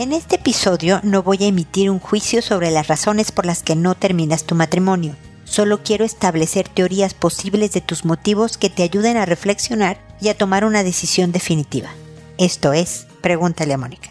En este episodio no voy a emitir un juicio sobre las razones por las que no terminas tu matrimonio. Solo quiero establecer teorías posibles de tus motivos que te ayuden a reflexionar y a tomar una decisión definitiva. Esto es, pregúntale a Mónica.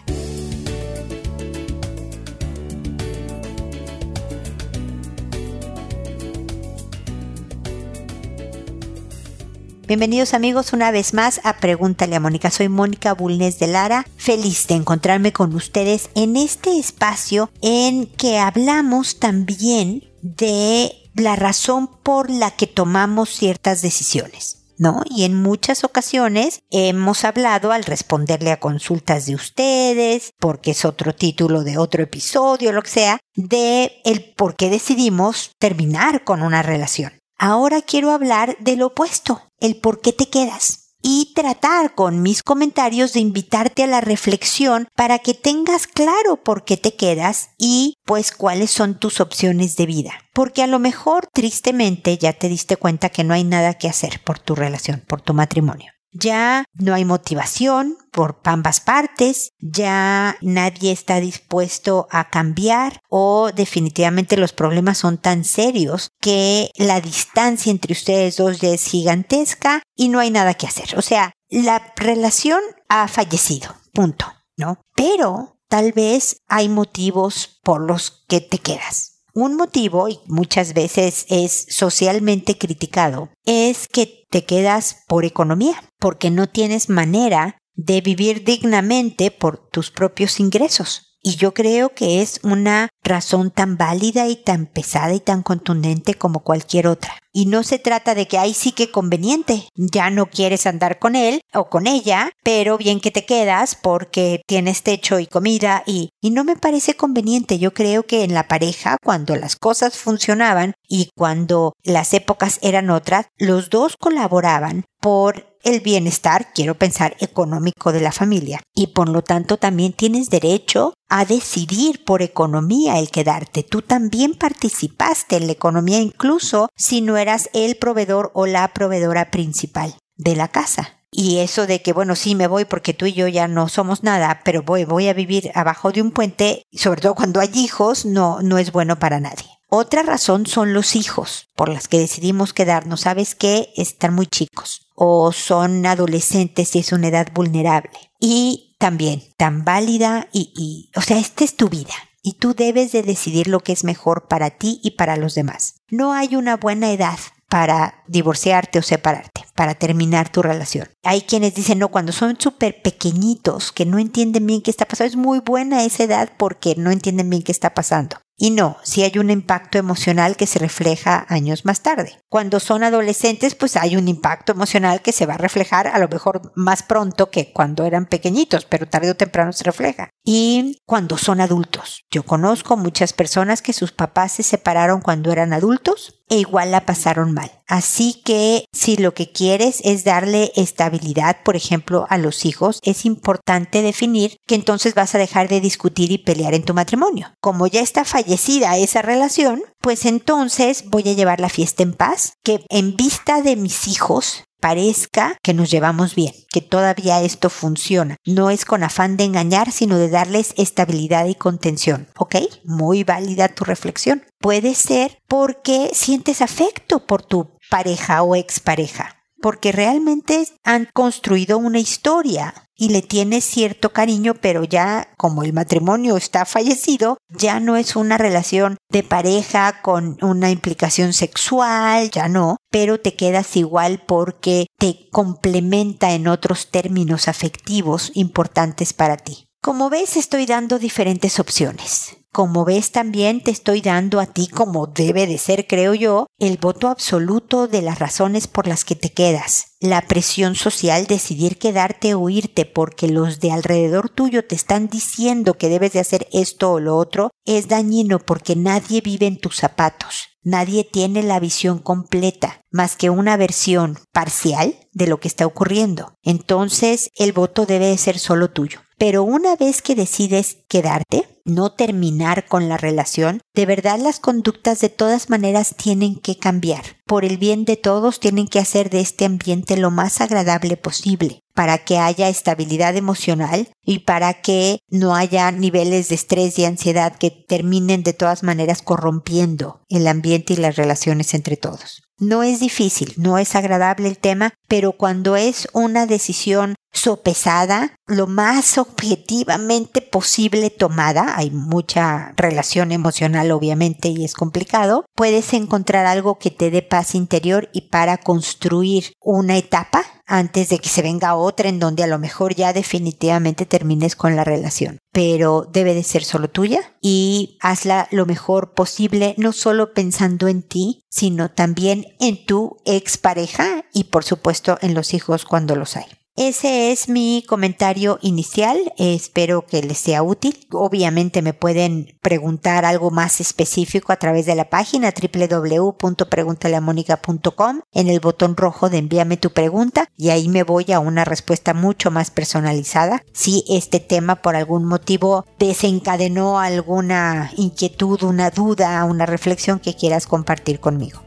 Bienvenidos amigos una vez más a Pregúntale a Mónica. Soy Mónica Bulnes de Lara, feliz de encontrarme con ustedes en este espacio en que hablamos también de la razón por la que tomamos ciertas decisiones. ¿no? Y en muchas ocasiones hemos hablado al responderle a consultas de ustedes, porque es otro título de otro episodio, lo que sea, de el por qué decidimos terminar con una relación. Ahora quiero hablar del opuesto, el por qué te quedas y tratar con mis comentarios de invitarte a la reflexión para que tengas claro por qué te quedas y pues cuáles son tus opciones de vida. Porque a lo mejor tristemente ya te diste cuenta que no hay nada que hacer por tu relación, por tu matrimonio. Ya no hay motivación por ambas partes, ya nadie está dispuesto a cambiar o definitivamente los problemas son tan serios que la distancia entre ustedes dos ya es gigantesca y no hay nada que hacer. O sea, la relación ha fallecido, punto, ¿no? Pero tal vez hay motivos por los que te quedas. Un motivo, y muchas veces es socialmente criticado, es que te quedas por economía, porque no tienes manera de vivir dignamente por tus propios ingresos. Y yo creo que es una razón tan válida y tan pesada y tan contundente como cualquier otra. Y no se trata de que ahí sí que conveniente, ya no quieres andar con él o con ella, pero bien que te quedas porque tienes techo y comida y, y no me parece conveniente. Yo creo que en la pareja, cuando las cosas funcionaban y cuando las épocas eran otras, los dos colaboraban por el bienestar, quiero pensar, económico de la familia. Y por lo tanto también tienes derecho a decidir por economía el quedarte. Tú también participaste en la economía incluso si no eras el proveedor o la proveedora principal de la casa. Y eso de que, bueno, sí me voy porque tú y yo ya no somos nada, pero voy, voy a vivir abajo de un puente, sobre todo cuando hay hijos, no, no es bueno para nadie. Otra razón son los hijos por las que decidimos quedarnos. ¿Sabes qué? Están muy chicos o son adolescentes y es una edad vulnerable. Y también tan válida y, o sea, esta es tu vida. Y tú debes de decidir lo que es mejor para ti y para los demás. No hay una buena edad para divorciarte o separarte, para terminar tu relación. Hay quienes dicen, no, cuando son súper pequeñitos, que no entienden bien qué está pasando, es muy buena esa edad porque no entienden bien qué está pasando. Y no, si hay un impacto emocional que se refleja años más tarde. Cuando son adolescentes, pues hay un impacto emocional que se va a reflejar a lo mejor más pronto que cuando eran pequeñitos, pero tarde o temprano se refleja. Y cuando son adultos. Yo conozco muchas personas que sus papás se separaron cuando eran adultos e igual la pasaron mal. Así que si lo que quieres es darle estabilidad, por ejemplo, a los hijos, es importante definir que entonces vas a dejar de discutir y pelear en tu matrimonio. Como ya está fallecida esa relación, pues entonces voy a llevar la fiesta en paz, que en vista de mis hijos parezca que nos llevamos bien, que todavía esto funciona. No es con afán de engañar, sino de darles estabilidad y contención. ¿Ok? Muy válida tu reflexión. Puede ser porque sientes afecto por tu pareja o expareja porque realmente han construido una historia y le tienes cierto cariño, pero ya como el matrimonio está fallecido, ya no es una relación de pareja con una implicación sexual, ya no, pero te quedas igual porque te complementa en otros términos afectivos importantes para ti. Como ves, estoy dando diferentes opciones. Como ves también te estoy dando a ti, como debe de ser, creo yo, el voto absoluto de las razones por las que te quedas. La presión social, decidir quedarte o irte porque los de alrededor tuyo te están diciendo que debes de hacer esto o lo otro, es dañino porque nadie vive en tus zapatos. Nadie tiene la visión completa, más que una versión parcial de lo que está ocurriendo. Entonces, el voto debe de ser solo tuyo. Pero una vez que decides quedarte, no terminar con la relación, de verdad las conductas de todas maneras tienen que cambiar. Por el bien de todos tienen que hacer de este ambiente lo más agradable posible para que haya estabilidad emocional y para que no haya niveles de estrés y ansiedad que terminen de todas maneras corrompiendo el ambiente y las relaciones entre todos. No es difícil, no es agradable el tema, pero cuando es una decisión sopesada, lo más objetivamente posible tomada, hay mucha relación emocional obviamente y es complicado, puedes encontrar algo que te dé paz interior y para construir una etapa antes de que se venga otra en donde a lo mejor ya definitivamente termines con la relación. Pero debe de ser solo tuya y hazla lo mejor posible, no solo pensando en ti, sino también en tu expareja y por supuesto en los hijos cuando los hay. Ese es mi comentario inicial. Espero que les sea útil. Obviamente me pueden preguntar algo más específico a través de la página www.preguntaleamónica.com en el botón rojo de envíame tu pregunta y ahí me voy a una respuesta mucho más personalizada. Si este tema por algún motivo desencadenó alguna inquietud, una duda, una reflexión que quieras compartir conmigo.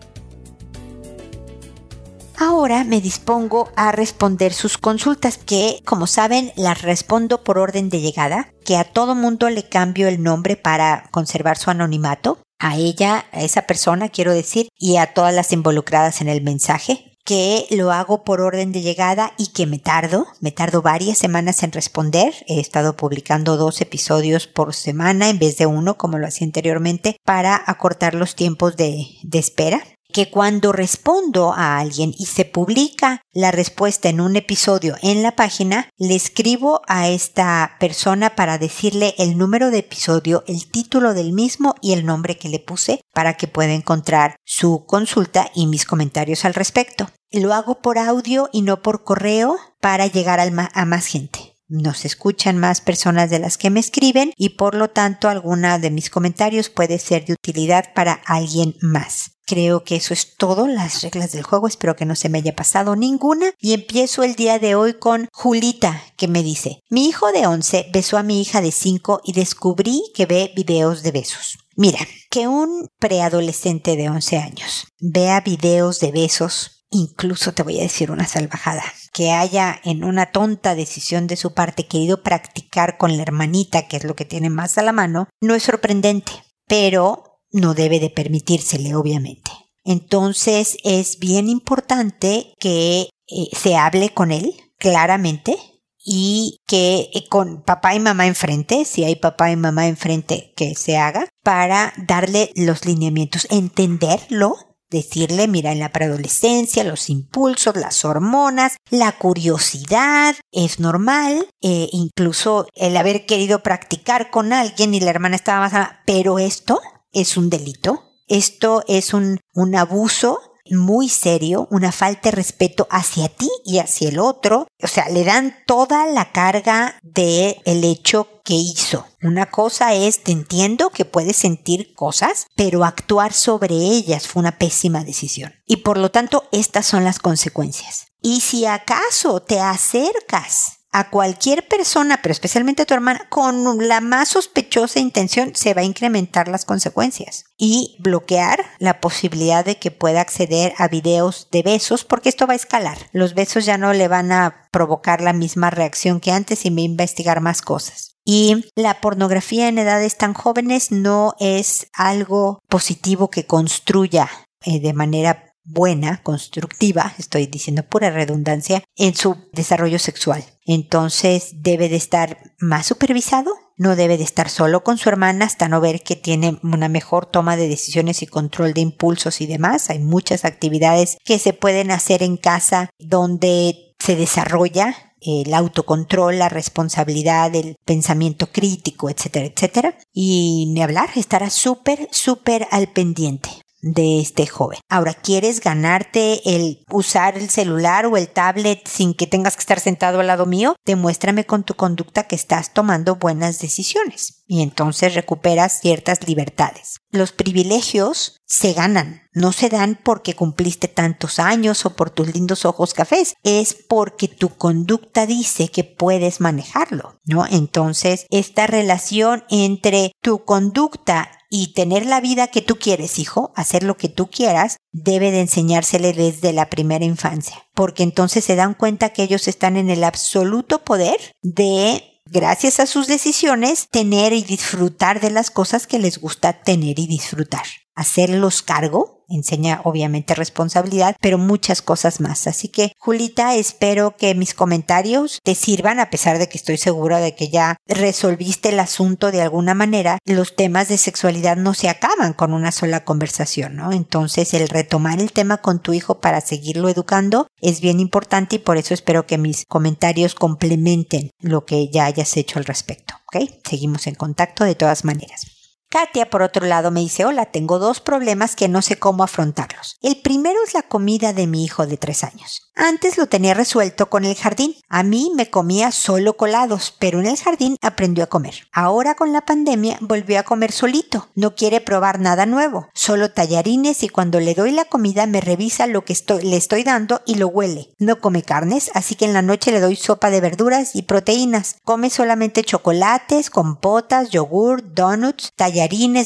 Ahora me dispongo a responder sus consultas que, como saben, las respondo por orden de llegada, que a todo mundo le cambio el nombre para conservar su anonimato, a ella, a esa persona quiero decir, y a todas las involucradas en el mensaje, que lo hago por orden de llegada y que me tardo, me tardo varias semanas en responder. He estado publicando dos episodios por semana en vez de uno, como lo hacía anteriormente, para acortar los tiempos de, de espera que cuando respondo a alguien y se publica la respuesta en un episodio en la página, le escribo a esta persona para decirle el número de episodio, el título del mismo y el nombre que le puse para que pueda encontrar su consulta y mis comentarios al respecto. Lo hago por audio y no por correo para llegar a más gente nos escuchan más personas de las que me escriben y por lo tanto alguna de mis comentarios puede ser de utilidad para alguien más. Creo que eso es todo, las reglas del juego, espero que no se me haya pasado ninguna y empiezo el día de hoy con Julita que me dice, mi hijo de 11 besó a mi hija de 5 y descubrí que ve videos de besos. Mira, que un preadolescente de 11 años vea videos de besos, incluso te voy a decir una salvajada, que haya en una tonta decisión de su parte querido practicar con la hermanita, que es lo que tiene más a la mano, no es sorprendente, pero no debe de permitírsele, obviamente. Entonces es bien importante que eh, se hable con él claramente y que eh, con papá y mamá enfrente, si hay papá y mamá enfrente, que se haga para darle los lineamientos, entenderlo, decirle, mira, en la preadolescencia, los impulsos, las hormonas, la curiosidad, es normal, eh, incluso el haber querido practicar con alguien y la hermana estaba más, pero esto es un delito. Esto es un, un abuso muy serio, una falta de respeto hacia ti y hacia el otro. O sea, le dan toda la carga de el hecho que hizo. Una cosa es, te entiendo que puedes sentir cosas, pero actuar sobre ellas fue una pésima decisión. Y por lo tanto, estas son las consecuencias. Y si acaso te acercas a cualquier persona, pero especialmente a tu hermana, con la más sospechosa intención, se va a incrementar las consecuencias y bloquear la posibilidad de que pueda acceder a videos de besos, porque esto va a escalar. Los besos ya no le van a provocar la misma reacción que antes y va a investigar más cosas. Y la pornografía en edades tan jóvenes no es algo positivo que construya eh, de manera buena, constructiva, estoy diciendo pura redundancia, en su desarrollo sexual. Entonces debe de estar más supervisado, no debe de estar solo con su hermana hasta no ver que tiene una mejor toma de decisiones y control de impulsos y demás. Hay muchas actividades que se pueden hacer en casa donde se desarrolla el autocontrol, la responsabilidad, el pensamiento crítico, etcétera, etcétera. Y ni hablar, estará súper, súper al pendiente. De este joven. Ahora, ¿quieres ganarte el usar el celular o el tablet sin que tengas que estar sentado al lado mío? Demuéstrame con tu conducta que estás tomando buenas decisiones y entonces recuperas ciertas libertades. Los privilegios se ganan, no se dan porque cumpliste tantos años o por tus lindos ojos cafés, es porque tu conducta dice que puedes manejarlo, ¿no? Entonces, esta relación entre tu conducta y tener la vida que tú quieres, hijo, hacer lo que tú quieras, debe de enseñársele desde la primera infancia, porque entonces se dan cuenta que ellos están en el absoluto poder de gracias a sus decisiones, tener y disfrutar de las cosas que les gusta tener y disfrutar. Hacerlos cargo enseña obviamente responsabilidad, pero muchas cosas más. Así que, Julita, espero que mis comentarios te sirvan, a pesar de que estoy segura de que ya resolviste el asunto de alguna manera. Los temas de sexualidad no se acaban con una sola conversación, ¿no? Entonces, el retomar el tema con tu hijo para seguirlo educando es bien importante y por eso espero que mis comentarios complementen lo que ya hayas hecho al respecto. ¿Ok? Seguimos en contacto de todas maneras. Katia, por otro lado, me dice, hola, tengo dos problemas que no sé cómo afrontarlos. El primero es la comida de mi hijo de tres años. Antes lo tenía resuelto con el jardín. A mí me comía solo colados, pero en el jardín aprendió a comer. Ahora con la pandemia volvió a comer solito. No quiere probar nada nuevo, solo tallarines y cuando le doy la comida me revisa lo que le estoy dando y lo huele. No come carnes, así que en la noche le doy sopa de verduras y proteínas. Come solamente chocolates, compotas, yogur, donuts, tallarines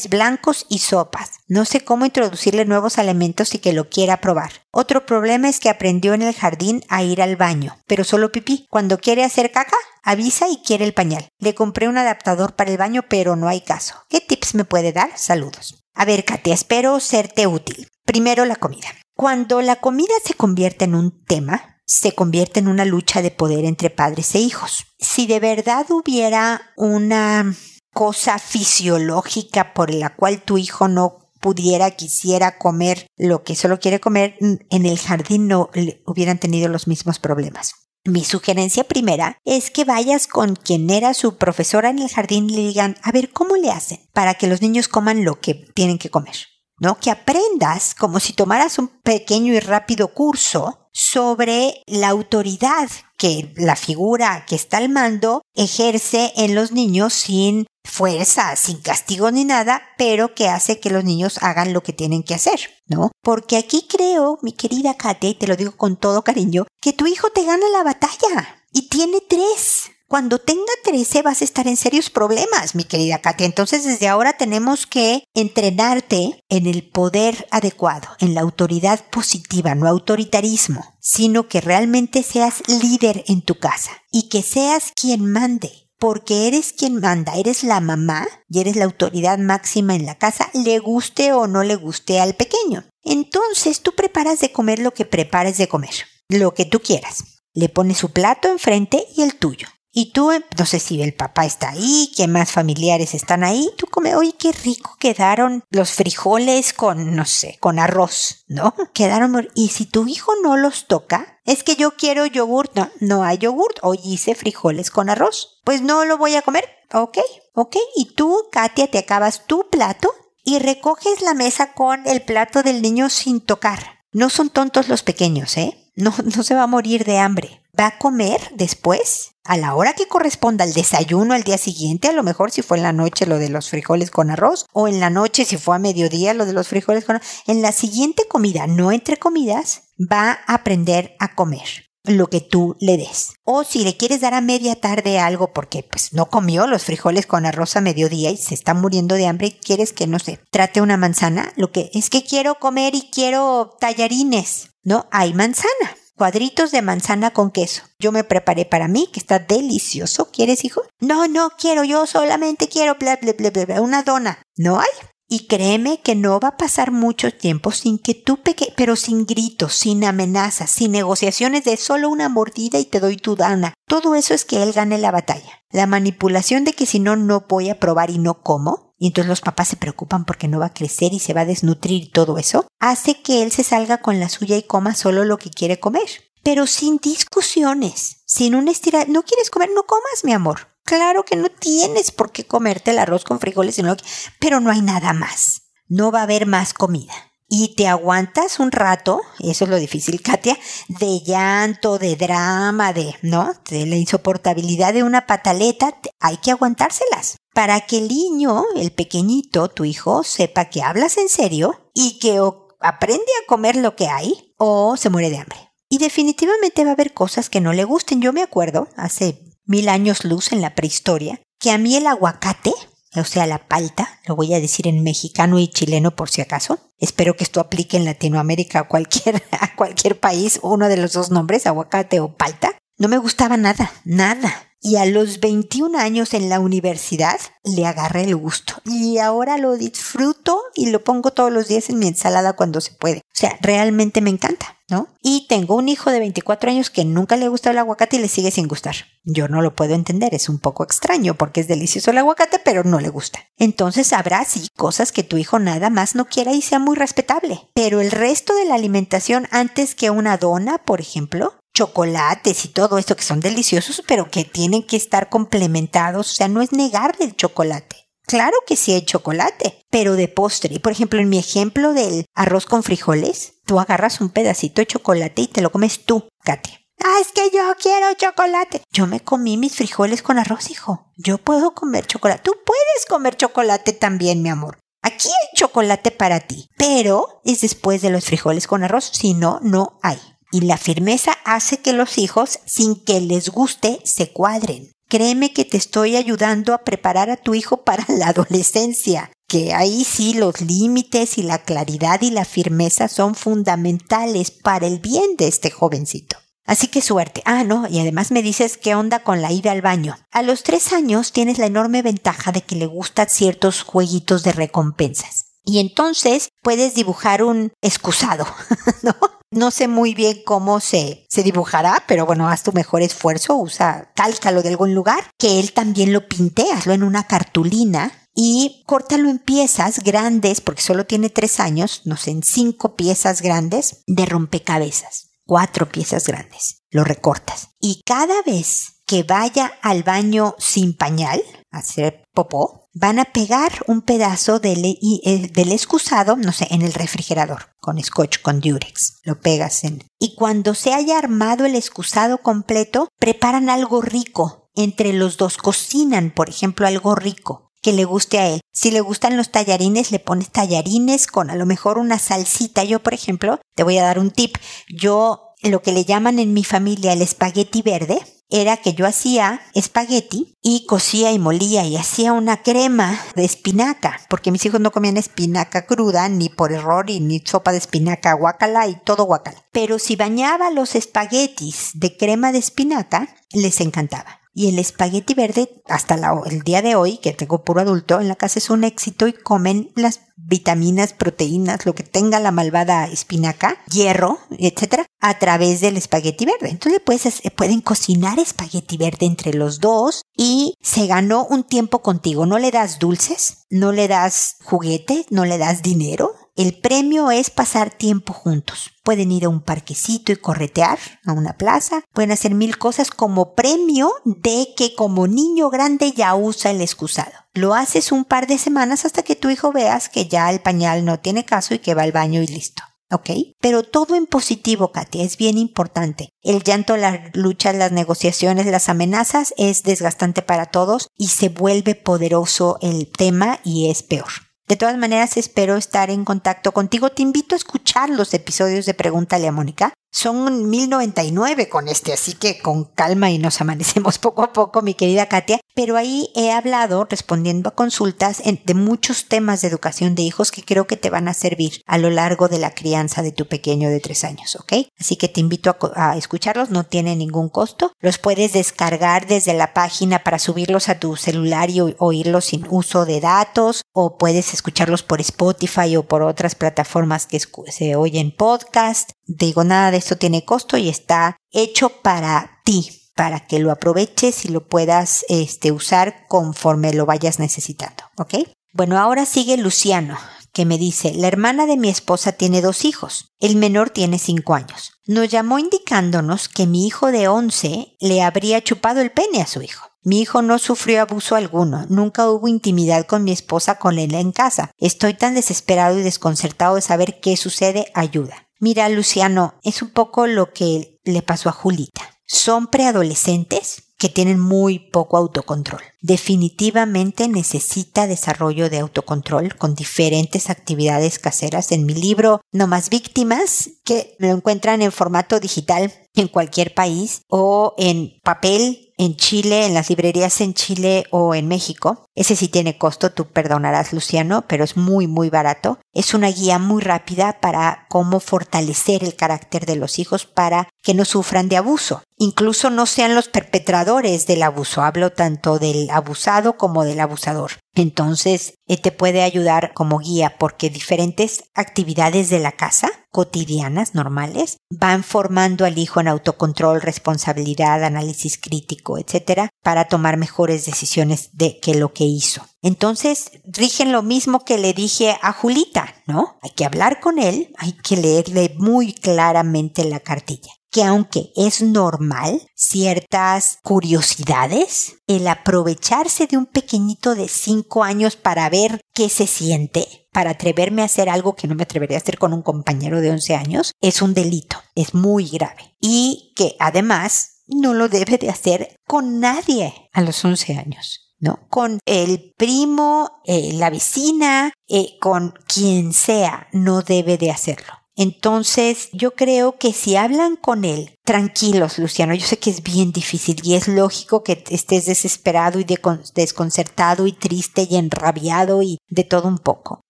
blancos y sopas. No sé cómo introducirle nuevos alimentos y que lo quiera probar. Otro problema es que aprendió en el jardín a ir al baño, pero solo pipí. Cuando quiere hacer caca, avisa y quiere el pañal. Le compré un adaptador para el baño, pero no hay caso. ¿Qué tips me puede dar? Saludos. A ver, Katia, espero serte útil. Primero la comida. Cuando la comida se convierte en un tema, se convierte en una lucha de poder entre padres e hijos. Si de verdad hubiera una cosa fisiológica por la cual tu hijo no pudiera, quisiera comer lo que solo quiere comer, en el jardín no hubieran tenido los mismos problemas. Mi sugerencia primera es que vayas con quien era su profesora en el jardín y le digan, a ver, ¿cómo le hacen para que los niños coman lo que tienen que comer? ¿No? Que aprendas como si tomaras un pequeño y rápido curso sobre la autoridad que la figura que está al mando ejerce en los niños sin fuerza, sin castigo ni nada, pero que hace que los niños hagan lo que tienen que hacer, ¿no? Porque aquí creo, mi querida Kate, y te lo digo con todo cariño, que tu hijo te gana la batalla y tiene tres. Cuando tenga 13 vas a estar en serios problemas, mi querida Katia. Entonces desde ahora tenemos que entrenarte en el poder adecuado, en la autoridad positiva, no autoritarismo, sino que realmente seas líder en tu casa y que seas quien mande porque eres quien manda, eres la mamá y eres la autoridad máxima en la casa, le guste o no le guste al pequeño. Entonces tú preparas de comer lo que prepares de comer, lo que tú quieras. Le pones su plato enfrente y el tuyo. Y tú, no sé si el papá está ahí, qué más familiares están ahí, tú comes, oye, qué rico quedaron los frijoles con, no sé, con arroz, ¿no? Quedaron, y si tu hijo no los toca, es que yo quiero yogurt, no, no hay yogurt, hoy hice frijoles con arroz, pues no lo voy a comer, ok, ok, y tú, Katia, te acabas tu plato y recoges la mesa con el plato del niño sin tocar. No son tontos los pequeños, ¿eh? No, no se va a morir de hambre va a comer después, a la hora que corresponda al desayuno al día siguiente, a lo mejor si fue en la noche lo de los frijoles con arroz, o en la noche si fue a mediodía lo de los frijoles con arroz, en la siguiente comida, no entre comidas, va a aprender a comer lo que tú le des. O si le quieres dar a media tarde algo porque pues no comió los frijoles con arroz a mediodía y se está muriendo de hambre y quieres que no sé, trate una manzana, lo que es que quiero comer y quiero tallarines, ¿no? Hay manzana cuadritos de manzana con queso. Yo me preparé para mí, que está delicioso. ¿Quieres, hijo? No, no quiero, yo solamente quiero bla, bla, bla, bla, una dona. ¿No hay? Y créeme que no va a pasar mucho tiempo sin que tú peque, pero sin gritos, sin amenazas, sin negociaciones de solo una mordida y te doy tu dana. Todo eso es que él gane la batalla. La manipulación de que si no, no voy a probar y no como, y entonces los papás se preocupan porque no va a crecer y se va a desnutrir y todo eso, hace que él se salga con la suya y coma solo lo que quiere comer. Pero sin discusiones, sin un estirar, no quieres comer, no comas, mi amor. Claro que no tienes por qué comerte el arroz con frijoles, sino pero no hay nada más. No va a haber más comida. Y te aguantas un rato, eso es lo difícil, Katia, de llanto, de drama, de, ¿no? De la insoportabilidad de una pataleta, hay que aguantárselas para que el niño, el pequeñito, tu hijo, sepa que hablas en serio y que aprende a comer lo que hay o se muere de hambre. Y definitivamente va a haber cosas que no le gusten. Yo me acuerdo, hace mil años luz en la prehistoria, que a mí el aguacate, o sea, la palta, lo voy a decir en mexicano y chileno por si acaso. Espero que esto aplique en Latinoamérica a cualquier, a cualquier país, uno de los dos nombres, aguacate o palta. No me gustaba nada, nada. Y a los 21 años en la universidad le agarré el gusto. Y ahora lo disfruto y lo pongo todos los días en mi ensalada cuando se puede. O sea, realmente me encanta, ¿no? Y tengo un hijo de 24 años que nunca le gusta el aguacate y le sigue sin gustar. Yo no lo puedo entender, es un poco extraño porque es delicioso el aguacate, pero no le gusta. Entonces habrá sí cosas que tu hijo nada más no quiera y sea muy respetable. Pero el resto de la alimentación antes que una dona, por ejemplo, chocolates y todo esto que son deliciosos, pero que tienen que estar complementados. O sea, no es negarle el chocolate. Claro que sí hay chocolate, pero de postre. Por ejemplo, en mi ejemplo del arroz con frijoles, tú agarras un pedacito de chocolate y te lo comes tú, Katia. Ah, es que yo quiero chocolate. Yo me comí mis frijoles con arroz, hijo. Yo puedo comer chocolate. Tú puedes comer chocolate también, mi amor. Aquí hay chocolate para ti, pero es después de los frijoles con arroz. Si no, no hay. Y la firmeza hace que los hijos, sin que les guste, se cuadren. Créeme que te estoy ayudando a preparar a tu hijo para la adolescencia, que ahí sí los límites y la claridad y la firmeza son fundamentales para el bien de este jovencito. Así que suerte. Ah, no, y además me dices qué onda con la ida al baño. A los tres años tienes la enorme ventaja de que le gustan ciertos jueguitos de recompensas. Y entonces puedes dibujar un excusado, ¿no? No sé muy bien cómo se, se dibujará, pero bueno, haz tu mejor esfuerzo, usa, cálcalo de algún lugar, que él también lo pinte, hazlo en una cartulina y córtalo en piezas grandes, porque solo tiene tres años, no sé, en cinco piezas grandes de rompecabezas, cuatro piezas grandes, lo recortas. Y cada vez que vaya al baño sin pañal, a hacer popó, van a pegar un pedazo del, eh, del excusado, no sé, en el refrigerador, con scotch, con durex. Lo pegas en. Y cuando se haya armado el excusado completo, preparan algo rico. Entre los dos cocinan, por ejemplo, algo rico que le guste a él. Si le gustan los tallarines, le pones tallarines con a lo mejor una salsita. Yo, por ejemplo, te voy a dar un tip. Yo, lo que le llaman en mi familia el espagueti verde, era que yo hacía espagueti y cocía y molía y hacía una crema de espinaca, porque mis hijos no comían espinaca cruda ni por error y ni sopa de espinaca guacala y todo guacala. Pero si bañaba los espaguetis de crema de espinaca, les encantaba. Y el espagueti verde, hasta el día de hoy, que tengo puro adulto, en la casa es un éxito y comen las vitaminas, proteínas, lo que tenga la malvada espinaca, hierro, etcétera, a través del espagueti verde. Entonces pues, pueden cocinar espagueti verde entre los dos y se ganó un tiempo contigo. No le das dulces, no le das juguete, no le das dinero, el premio es pasar tiempo juntos. Pueden ir a un parquecito y corretear a una plaza. Pueden hacer mil cosas como premio de que como niño grande ya usa el excusado. Lo haces un par de semanas hasta que tu hijo veas que ya el pañal no tiene caso y que va al baño y listo. ¿Ok? Pero todo en positivo, Katia, es bien importante. El llanto, las luchas, las negociaciones, las amenazas es desgastante para todos y se vuelve poderoso el tema y es peor. De todas maneras, espero estar en contacto contigo. Te invito a escuchar los episodios de Pregúntale a Mónica. Son 1099 con este, así que con calma y nos amanecemos poco a poco, mi querida Katia. Pero ahí he hablado respondiendo a consultas de muchos temas de educación de hijos que creo que te van a servir a lo largo de la crianza de tu pequeño de tres años, ¿ok? Así que te invito a, escucharlos, no tiene ningún costo. Los puedes descargar desde la página para subirlos a tu celular y oírlos sin uso de datos, o puedes escucharlos por Spotify o por otras plataformas que se oyen podcast. Digo, nada de esto tiene costo y está hecho para ti, para que lo aproveches y lo puedas este, usar conforme lo vayas necesitando, ¿ok? Bueno, ahora sigue Luciano, que me dice, la hermana de mi esposa tiene dos hijos, el menor tiene cinco años. Nos llamó indicándonos que mi hijo de once le habría chupado el pene a su hijo. Mi hijo no sufrió abuso alguno, nunca hubo intimidad con mi esposa con él en casa. Estoy tan desesperado y desconcertado de saber qué sucede, ayuda. Mira, Luciano, es un poco lo que le pasó a Julita. Son preadolescentes que tienen muy poco autocontrol. Definitivamente necesita desarrollo de autocontrol con diferentes actividades caseras. En mi libro No más víctimas, que lo encuentran en formato digital en cualquier país o en papel en Chile, en las librerías en Chile o en México. Ese sí tiene costo, tú perdonarás Luciano, pero es muy muy barato. Es una guía muy rápida para cómo fortalecer el carácter de los hijos para que no sufran de abuso. Incluso no sean los perpetradores del abuso. Hablo tanto del abusado como del abusador. Entonces, eh, te puede ayudar como guía porque diferentes actividades de la casa cotidianas, normales, van formando al hijo en autocontrol, responsabilidad, análisis crítico, etcétera, para tomar mejores decisiones de que lo que hizo. Entonces, rigen lo mismo que le dije a Julita, ¿no? Hay que hablar con él, hay que leerle muy claramente la cartilla que aunque es normal ciertas curiosidades, el aprovecharse de un pequeñito de 5 años para ver qué se siente, para atreverme a hacer algo que no me atrevería a hacer con un compañero de 11 años, es un delito, es muy grave. Y que además no lo debe de hacer con nadie a los 11 años. ¿no? Con el primo, eh, la vecina, eh, con quien sea, no debe de hacerlo. Entonces, yo creo que si hablan con él, tranquilos, Luciano, yo sé que es bien difícil y es lógico que estés desesperado y desconcertado y triste y enrabiado y de todo un poco.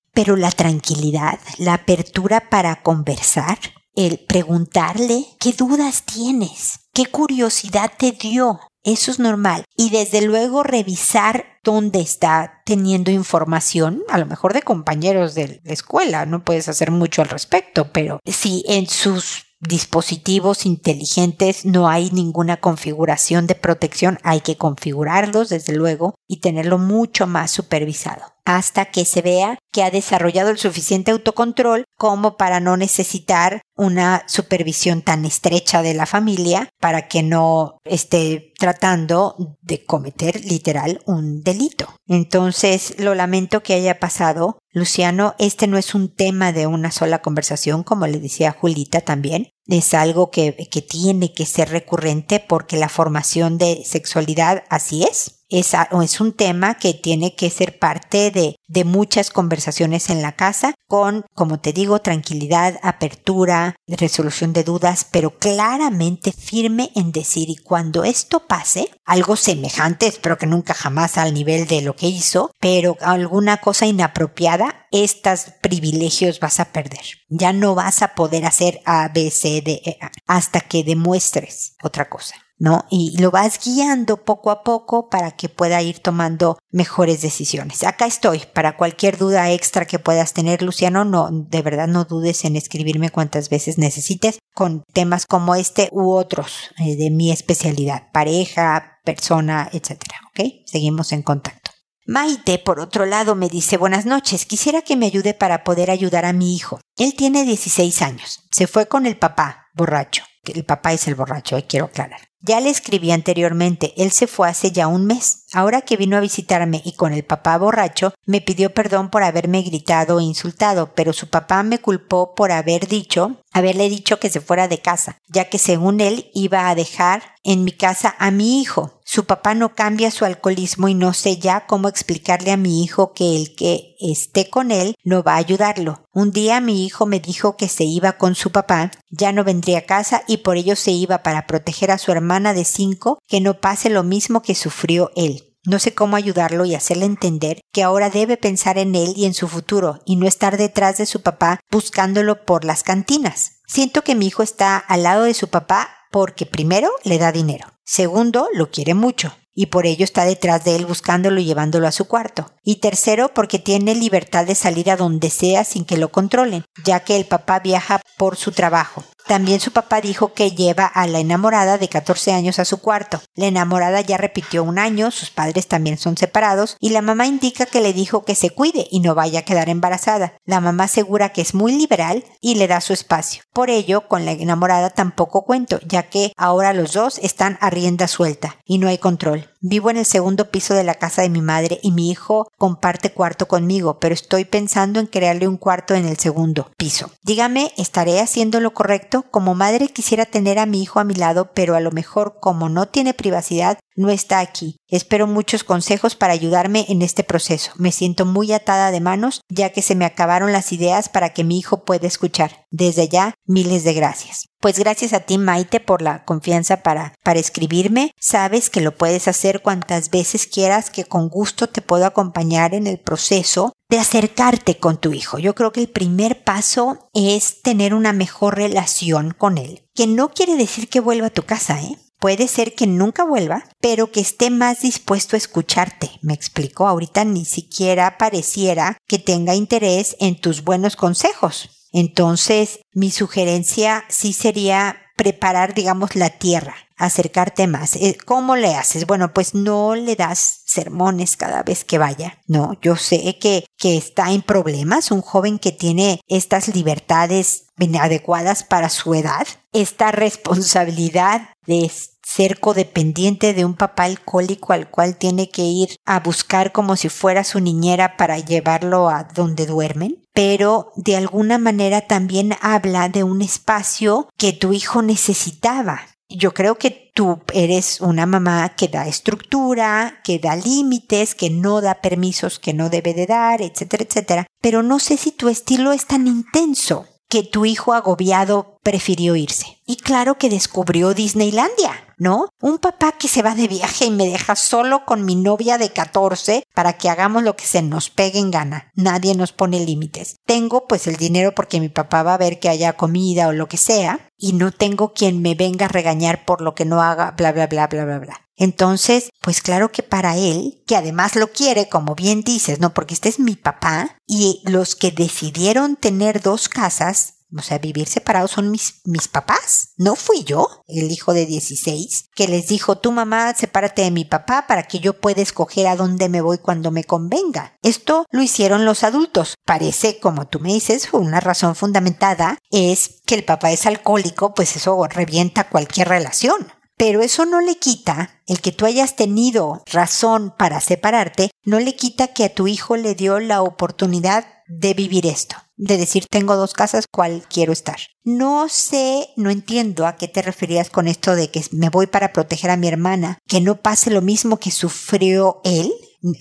Pero la tranquilidad, la apertura para conversar, el preguntarle qué dudas tienes, qué curiosidad te dio, eso es normal. Y desde luego revisar dónde está teniendo información, a lo mejor de compañeros de la escuela, no puedes hacer mucho al respecto, pero si en sus dispositivos inteligentes no hay ninguna configuración de protección, hay que configurarlos desde luego y tenerlo mucho más supervisado hasta que se vea que ha desarrollado el suficiente autocontrol como para no necesitar una supervisión tan estrecha de la familia para que no esté tratando de cometer literal un delito. Entonces, lo lamento que haya pasado. Luciano, este no es un tema de una sola conversación, como le decía Julita también. Es algo que, que tiene que ser recurrente porque la formación de sexualidad así es es, es un tema que tiene que ser parte de, de muchas conversaciones en la casa con, como te digo, tranquilidad, apertura, resolución de dudas, pero claramente firme en decir y cuando esto pase, algo semejante, espero que nunca jamás al nivel de lo que hizo, pero alguna cosa inapropiada, estos privilegios vas a perder. Ya no vas a poder hacer A, B, C, D, E, hasta que demuestres otra cosa. ¿No? Y lo vas guiando poco a poco para que pueda ir tomando mejores decisiones. Acá estoy para cualquier duda extra que puedas tener, Luciano. No, de verdad no dudes en escribirme cuantas veces necesites con temas como este u otros eh, de mi especialidad, pareja, persona, etcétera. ¿Ok? Seguimos en contacto. Maite, por otro lado, me dice buenas noches, quisiera que me ayude para poder ayudar a mi hijo. Él tiene 16 años, se fue con el papá, borracho. El papá es el borracho, quiero aclarar. Ya le escribí anteriormente, él se fue hace ya un mes. Ahora que vino a visitarme y con el papá borracho, me pidió perdón por haberme gritado e insultado, pero su papá me culpó por haber dicho, haberle dicho que se fuera de casa, ya que según él iba a dejar en mi casa a mi hijo. Su papá no cambia su alcoholismo y no sé ya cómo explicarle a mi hijo que el que esté con él no va a ayudarlo. Un día mi hijo me dijo que se iba con su papá, ya no vendría a casa y por ello se iba para proteger a su hermana de cinco que no pase lo mismo que sufrió él. No sé cómo ayudarlo y hacerle entender que ahora debe pensar en él y en su futuro y no estar detrás de su papá buscándolo por las cantinas. Siento que mi hijo está al lado de su papá porque primero le da dinero, segundo lo quiere mucho y por ello está detrás de él buscándolo y llevándolo a su cuarto. Y tercero, porque tiene libertad de salir a donde sea sin que lo controlen, ya que el papá viaja por su trabajo. También su papá dijo que lleva a la enamorada de 14 años a su cuarto. La enamorada ya repitió un año, sus padres también son separados, y la mamá indica que le dijo que se cuide y no vaya a quedar embarazada. La mamá asegura que es muy liberal y le da su espacio. Por ello, con la enamorada tampoco cuento, ya que ahora los dos están a rienda suelta y no hay control. Vivo en el segundo piso de la casa de mi madre y mi hijo comparte cuarto conmigo, pero estoy pensando en crearle un cuarto en el segundo piso. Dígame, ¿estaré haciendo lo correcto? Como madre quisiera tener a mi hijo a mi lado, pero a lo mejor como no tiene privacidad, no está aquí. Espero muchos consejos para ayudarme en este proceso. Me siento muy atada de manos ya que se me acabaron las ideas para que mi hijo pueda escuchar. Desde ya, miles de gracias. Pues gracias a ti, Maite, por la confianza para, para escribirme. Sabes que lo puedes hacer cuantas veces quieras, que con gusto te puedo acompañar en el proceso de acercarte con tu hijo. Yo creo que el primer paso es tener una mejor relación con él, que no quiere decir que vuelva a tu casa, ¿eh? Puede ser que nunca vuelva, pero que esté más dispuesto a escucharte. Me explico, ahorita ni siquiera pareciera que tenga interés en tus buenos consejos. Entonces, mi sugerencia sí sería preparar, digamos, la tierra, acercarte más. Eh, ¿Cómo le haces? Bueno, pues no le das sermones cada vez que vaya. No, yo sé que, que está en problemas, un joven que tiene estas libertades adecuadas para su edad, esta responsabilidad de ser codependiente de un papá alcohólico al cual tiene que ir a buscar como si fuera su niñera para llevarlo a donde duermen, pero de alguna manera también habla de un espacio que tu hijo necesitaba. Yo creo que tú eres una mamá que da estructura, que da límites, que no da permisos que no debe de dar, etcétera, etcétera. Pero no sé si tu estilo es tan intenso que tu hijo agobiado prefirió irse. Y claro que descubrió Disneylandia, ¿no? Un papá que se va de viaje y me deja solo con mi novia de 14 para que hagamos lo que se nos pegue en gana. Nadie nos pone límites. Tengo pues el dinero porque mi papá va a ver que haya comida o lo que sea y no tengo quien me venga a regañar por lo que no haga, bla, bla, bla, bla, bla, bla. Entonces, pues claro que para él, que además lo quiere, como bien dices, ¿no? Porque este es mi papá y los que decidieron tener dos casas, o sea, vivir separados son mis, mis papás. No fui yo, el hijo de 16, que les dijo, tu mamá, sepárate de mi papá para que yo pueda escoger a dónde me voy cuando me convenga. Esto lo hicieron los adultos. Parece, como tú me dices, una razón fundamentada es que el papá es alcohólico, pues eso revienta cualquier relación. Pero eso no le quita, el que tú hayas tenido razón para separarte, no le quita que a tu hijo le dio la oportunidad de vivir esto, de decir tengo dos casas, ¿cuál quiero estar? No sé, no entiendo a qué te referías con esto de que me voy para proteger a mi hermana, que no pase lo mismo que sufrió él,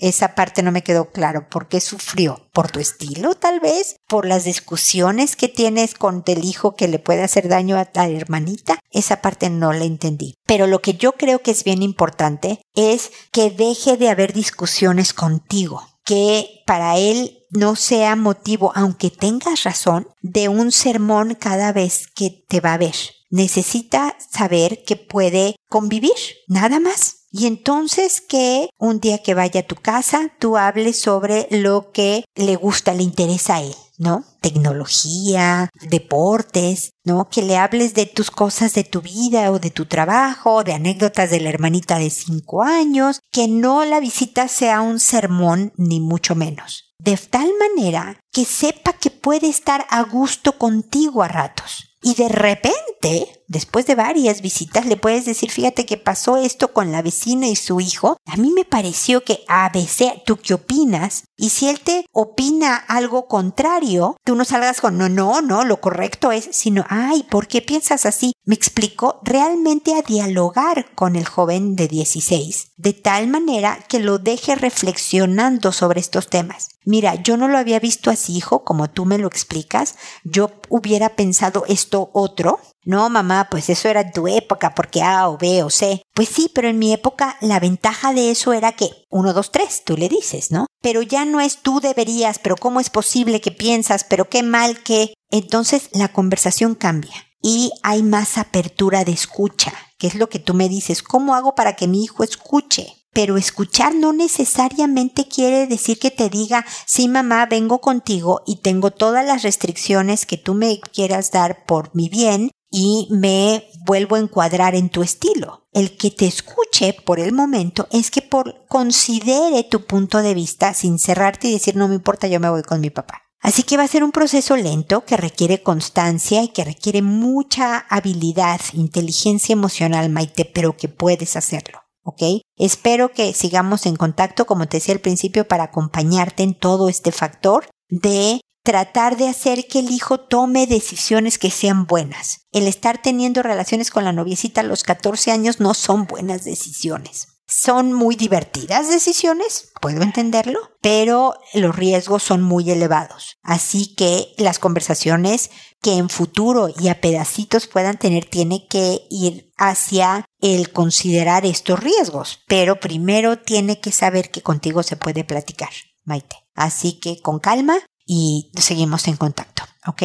esa parte no me quedó claro. ¿Por qué sufrió? ¿Por tu estilo, tal vez? ¿Por las discusiones que tienes con el hijo que le puede hacer daño a la hermanita? Esa parte no la entendí. Pero lo que yo creo que es bien importante es que deje de haber discusiones contigo que para él no sea motivo, aunque tengas razón, de un sermón cada vez que te va a ver. Necesita saber que puede convivir, nada más. Y entonces que un día que vaya a tu casa, tú hables sobre lo que le gusta, le interesa a él, ¿no? Tecnología, deportes, ¿no? Que le hables de tus cosas de tu vida o de tu trabajo, de anécdotas de la hermanita de cinco años, que no la visita sea un sermón, ni mucho menos. De tal manera que sepa que puede estar a gusto contigo a ratos. Y de repente después de varias visitas, le puedes decir, fíjate que pasó esto con la vecina y su hijo. A mí me pareció que ABC, ¿tú qué opinas? Y si él te opina algo contrario, tú no salgas con, no, no, no, lo correcto es, sino, ay, ¿por qué piensas así? Me explicó realmente a dialogar con el joven de 16, de tal manera que lo deje reflexionando sobre estos temas. Mira, yo no lo había visto así, hijo, como tú me lo explicas. Yo hubiera pensado esto otro. No, mamá, pues eso era tu época, porque A o B o C. Pues sí, pero en mi época la ventaja de eso era que uno, dos, tres, tú le dices, ¿no? Pero ya no es tú deberías, pero cómo es posible que piensas, pero qué mal que. Entonces la conversación cambia y hay más apertura de escucha, que es lo que tú me dices, ¿cómo hago para que mi hijo escuche? pero escuchar no necesariamente quiere decir que te diga, sí mamá, vengo contigo y tengo todas las restricciones que tú me quieras dar por mi bien y me vuelvo a encuadrar en tu estilo. El que te escuche por el momento es que por, considere tu punto de vista sin cerrarte y decir no me importa, yo me voy con mi papá. Así que va a ser un proceso lento que requiere constancia y que requiere mucha habilidad, inteligencia emocional, Maite, pero que puedes hacerlo. ¿ok? Espero que sigamos en contacto, como te decía al principio, para acompañarte en todo este factor de tratar de hacer que el hijo tome decisiones que sean buenas. El estar teniendo relaciones con la noviecita a los 14 años no son buenas decisiones. Son muy divertidas decisiones, puedo entenderlo, pero los riesgos son muy elevados. Así que las conversaciones que en futuro y a pedacitos puedan tener tiene que ir hacia el considerar estos riesgos, pero primero tiene que saber que contigo se puede platicar, Maite. Así que con calma y seguimos en contacto, ¿ok?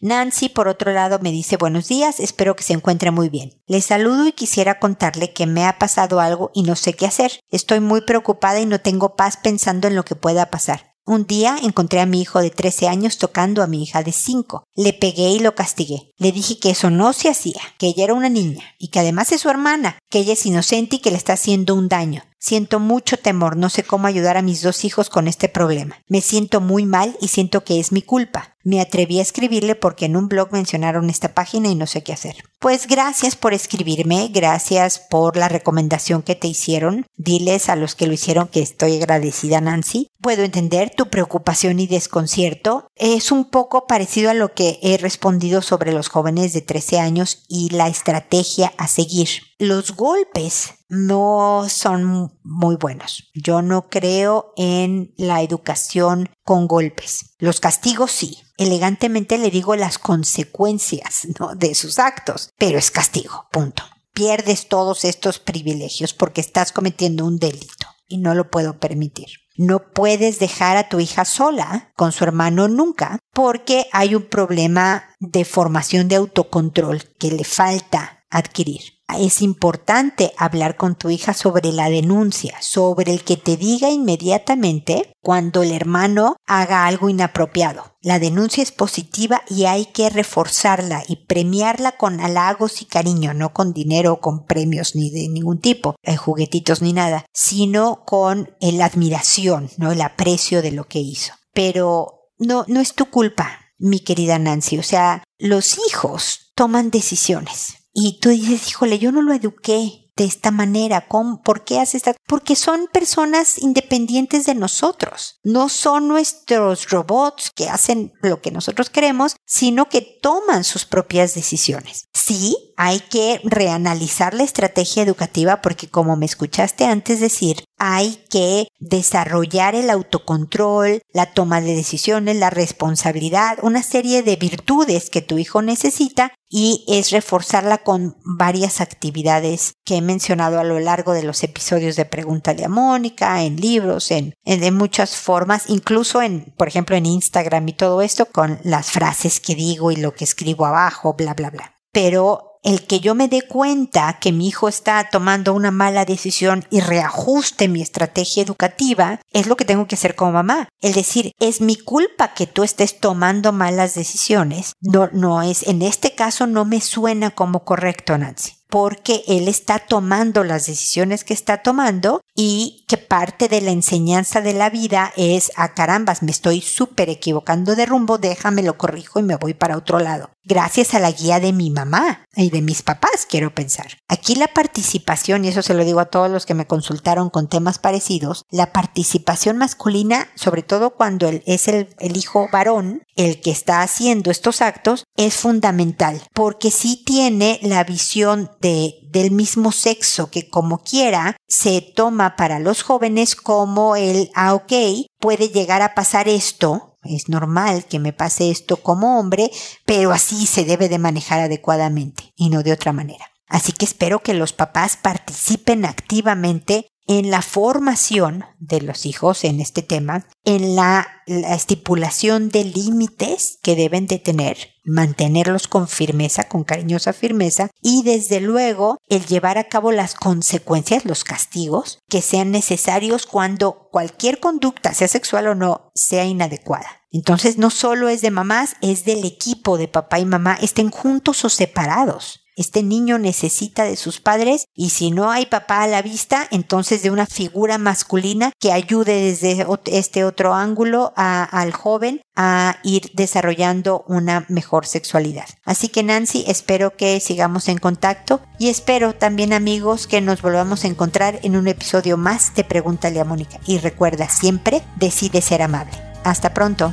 Nancy, por otro lado, me dice buenos días, espero que se encuentre muy bien. Le saludo y quisiera contarle que me ha pasado algo y no sé qué hacer. Estoy muy preocupada y no tengo paz pensando en lo que pueda pasar. Un día encontré a mi hijo de 13 años tocando a mi hija de 5. Le pegué y lo castigué. Le dije que eso no se hacía, que ella era una niña y que además es su hermana, que ella es inocente y que le está haciendo un daño. Siento mucho temor, no sé cómo ayudar a mis dos hijos con este problema. Me siento muy mal y siento que es mi culpa. Me atreví a escribirle porque en un blog mencionaron esta página y no sé qué hacer. Pues gracias por escribirme, gracias por la recomendación que te hicieron. Diles a los que lo hicieron que estoy agradecida, Nancy. Puedo entender tu preocupación y desconcierto. Es un poco parecido a lo que he respondido sobre los jóvenes de 13 años y la estrategia a seguir. Los golpes no son muy buenos. Yo no creo en la educación con golpes. Los castigos sí. Elegantemente le digo las consecuencias de sus actos, pero es castigo, punto. Pierdes todos estos privilegios porque estás cometiendo un delito y no lo puedo permitir. No puedes dejar a tu hija sola con su hermano nunca porque hay un problema de formación de autocontrol que le falta adquirir es importante hablar con tu hija sobre la denuncia, sobre el que te diga inmediatamente cuando el hermano haga algo inapropiado. La denuncia es positiva y hay que reforzarla y premiarla con halagos y cariño, no con dinero con premios ni de ningún tipo, eh, juguetitos ni nada, sino con la admiración, no el aprecio de lo que hizo. Pero no, no es tu culpa, mi querida Nancy. O sea, los hijos toman decisiones y tú dices, híjole, yo no lo eduqué de esta manera? ¿Cómo, ¿Por qué hace esta? Porque son personas independientes de nosotros. No son nuestros robots que hacen lo que nosotros queremos, sino que toman sus propias decisiones. Sí, hay que reanalizar la estrategia educativa porque como me escuchaste antes decir, hay que desarrollar el autocontrol, la toma de decisiones, la responsabilidad, una serie de virtudes que tu hijo necesita y es reforzarla con varias actividades que mencionado a lo largo de los episodios de Pregúntale a Mónica, en libros, en, en de muchas formas, incluso en, por ejemplo, en Instagram y todo esto con las frases que digo y lo que escribo abajo, bla, bla, bla. Pero el que yo me dé cuenta que mi hijo está tomando una mala decisión y reajuste mi estrategia educativa, es lo que tengo que hacer como mamá. El decir, es mi culpa que tú estés tomando malas decisiones. No, no es, en este caso no me suena como correcto, Nancy porque él está tomando las decisiones que está tomando y que parte de la enseñanza de la vida es, a ah, carambas, me estoy súper equivocando de rumbo, déjame lo corrijo y me voy para otro lado. Gracias a la guía de mi mamá y de mis papás, quiero pensar. Aquí la participación, y eso se lo digo a todos los que me consultaron con temas parecidos, la participación masculina, sobre todo cuando es el, el hijo varón, el que está haciendo estos actos, es fundamental, porque sí tiene la visión de, del mismo sexo que como quiera se toma para los jóvenes como el, ah, ok, puede llegar a pasar esto, es normal que me pase esto como hombre, pero así se debe de manejar adecuadamente y no de otra manera. Así que espero que los papás participen activamente en la formación de los hijos en este tema, en la, estipulación de límites que deben de tener, mantenerlos con firmeza, con cariñosa firmeza, y desde luego el llevar a cabo las consecuencias, los castigos que sean necesarios cuando cualquier conducta, sea sexual o no, sea inadecuada. Entonces no solo es de mamás, es del equipo de papá y mamá, estén juntos o separados Este niño necesita de sus padres y si no hay papá a la vista, entonces de una figura masculina que ayude desde este otro ángulo al joven a ir desarrollando una mejor sexualidad. Así que Nancy, espero que sigamos en contacto y espero también amigos que nos volvamos a encontrar en un episodio más de Pregúntale a Mónica. Y recuerda siempre, decide ser amable. Hasta pronto.